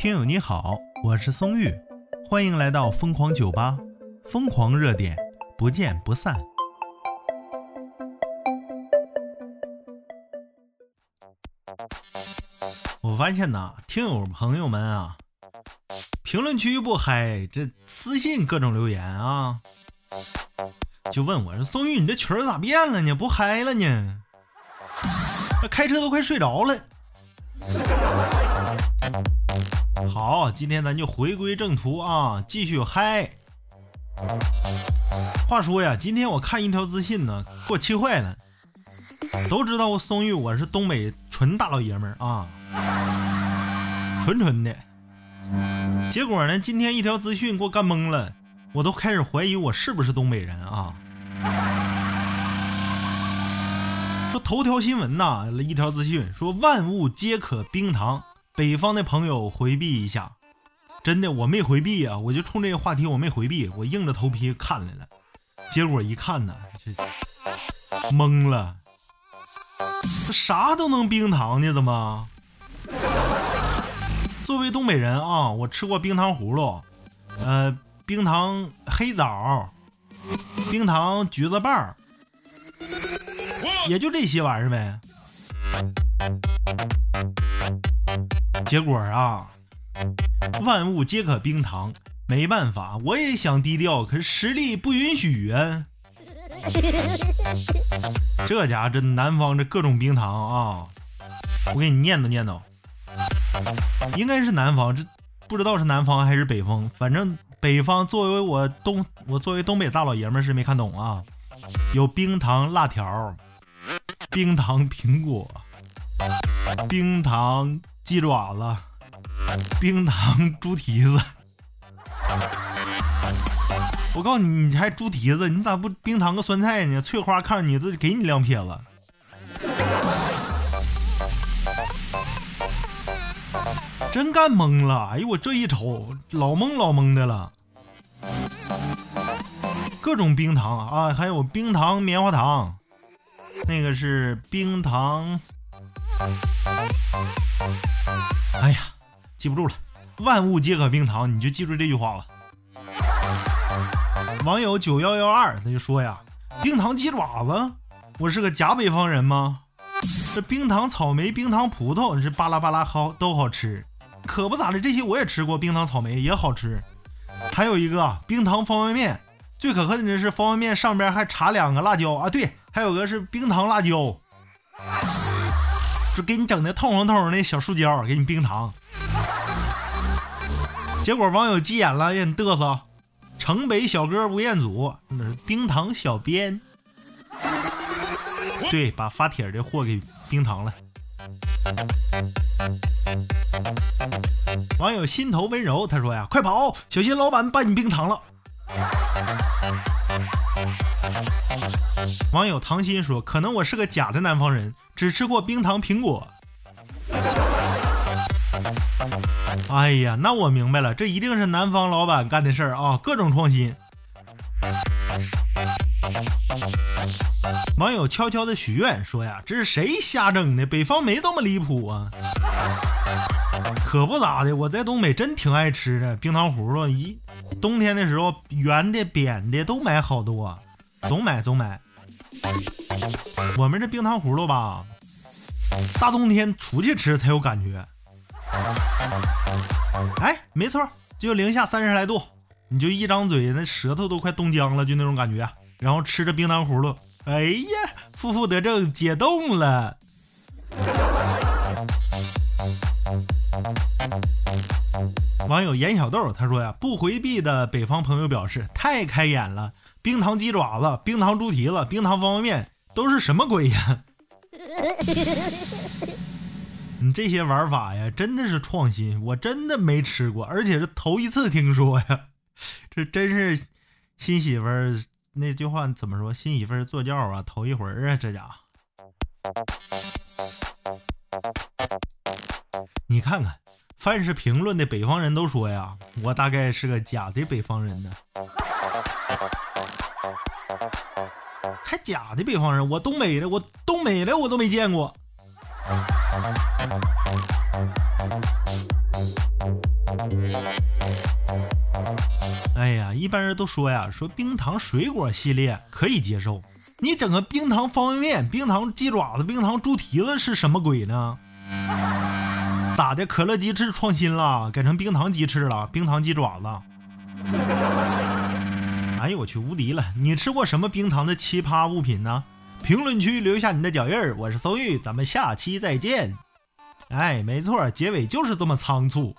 听友你好，我是松玉，欢迎来到疯狂酒吧，疯狂热点，不见不散。我发现呐，听友朋友们啊，评论区不嗨，这私信各种留言啊，就问我说：“松玉，你这群儿咋变了呢？不嗨了呢？开车都快睡着了。”好，今天咱就回归正途啊，继续嗨。话说呀，今天我看一条资讯呢，给我气坏了。都知道我松玉，我是东北纯大老爷们儿啊，纯纯的。结果呢，今天一条资讯给我干懵了，我都开始怀疑我是不是东北人啊。说头条新闻呐，一条资讯说万物皆可冰糖。北方的朋友回避一下，真的我没回避啊，我就冲这个话题我没回避，我硬着头皮看来了，结果一看呢，这懵了，这啥都能冰糖呢？怎么？作为东北人啊，我吃过冰糖葫芦，呃，冰糖黑枣，冰糖橘子瓣也就这些玩意儿呗。结果啊，万物皆可冰糖，没办法，我也想低调，可是实力不允许啊。这家这南方这各种冰糖啊，我给你念叨念叨，应该是南方，这不知道是南方还是北方，反正北方作为我东，我作为东北大老爷们是没看懂啊。有冰糖辣条，冰糖苹果。冰糖鸡爪子，冰糖猪蹄子。我告诉你，你还猪蹄子，你咋不冰糖个酸菜呢？翠花看着你都给你两撇子，真干懵了。哎呦，我这一瞅，老懵老懵的了。各种冰糖啊，还有冰糖棉花糖，那个是冰糖。哎呀，记不住了。万物皆可冰糖，你就记住这句话吧。网友九幺幺二他就说呀：“冰糖鸡爪子，我是个假北方人吗？这冰糖草莓、冰糖葡萄，你是巴拉巴拉好都好吃，可不咋的，这些我也吃过。冰糖草莓也好吃。还有一个冰糖方便面，最可恨的是方便面上边还插两个辣椒啊！对，还有个是冰糖辣椒。”给你整的透红透红的小树胶，给你冰糖。结果网友急眼了，让你嘚瑟。城北小哥吴彦祖，那是冰糖小编。对，把发帖的货给冰糖了。网友心头温柔，他说呀：“快跑，小心老板把你冰糖了。”网友唐鑫说：“可能我是个假的南方人，只吃过冰糖苹果。”哎呀，那我明白了，这一定是南方老板干的事儿啊！各种创新。网友悄悄的许愿说：“呀，这是谁瞎整的？北方没这么离谱啊！”可不咋的，我在东北真挺爱吃的冰糖葫芦，一冬天的时候圆的、扁的都买好多。总买总买，我们这冰糖葫芦吧，大冬天出去吃才有感觉。哎，没错，就零下三十来度，你就一张嘴，那舌头都快冻僵了，就那种感觉。然后吃着冰糖葫芦，哎呀，负负得正，解冻了。网友严小豆他说呀，不回避的北方朋友表示太开眼了。冰糖鸡爪子、冰糖猪蹄子、冰糖方便面都是什么鬼呀？你这些玩法呀，真的是创新，我真的没吃过，而且是头一次听说呀。这真是新媳妇儿那句话怎么说？新媳妇儿坐轿啊，头一回啊，这家伙。你看看，凡是评论的北方人都说呀，我大概是个假的北方人呢。还假的北方人我东北的我东北的我都没见过。哎呀一般人都说呀说冰糖水果系列可以接受。你整个冰糖方便面冰糖鸡爪子冰糖猪蹄子是什么鬼呢？咋的？可乐鸡翅创新了改成冰糖鸡翅了冰糖鸡爪子。哎呦我去，无敌了！你吃过什么冰糖的奇葩物品呢？评论区留下你的脚印儿。我是松玉，咱们下期再见。哎，没错，结尾就是这么仓促。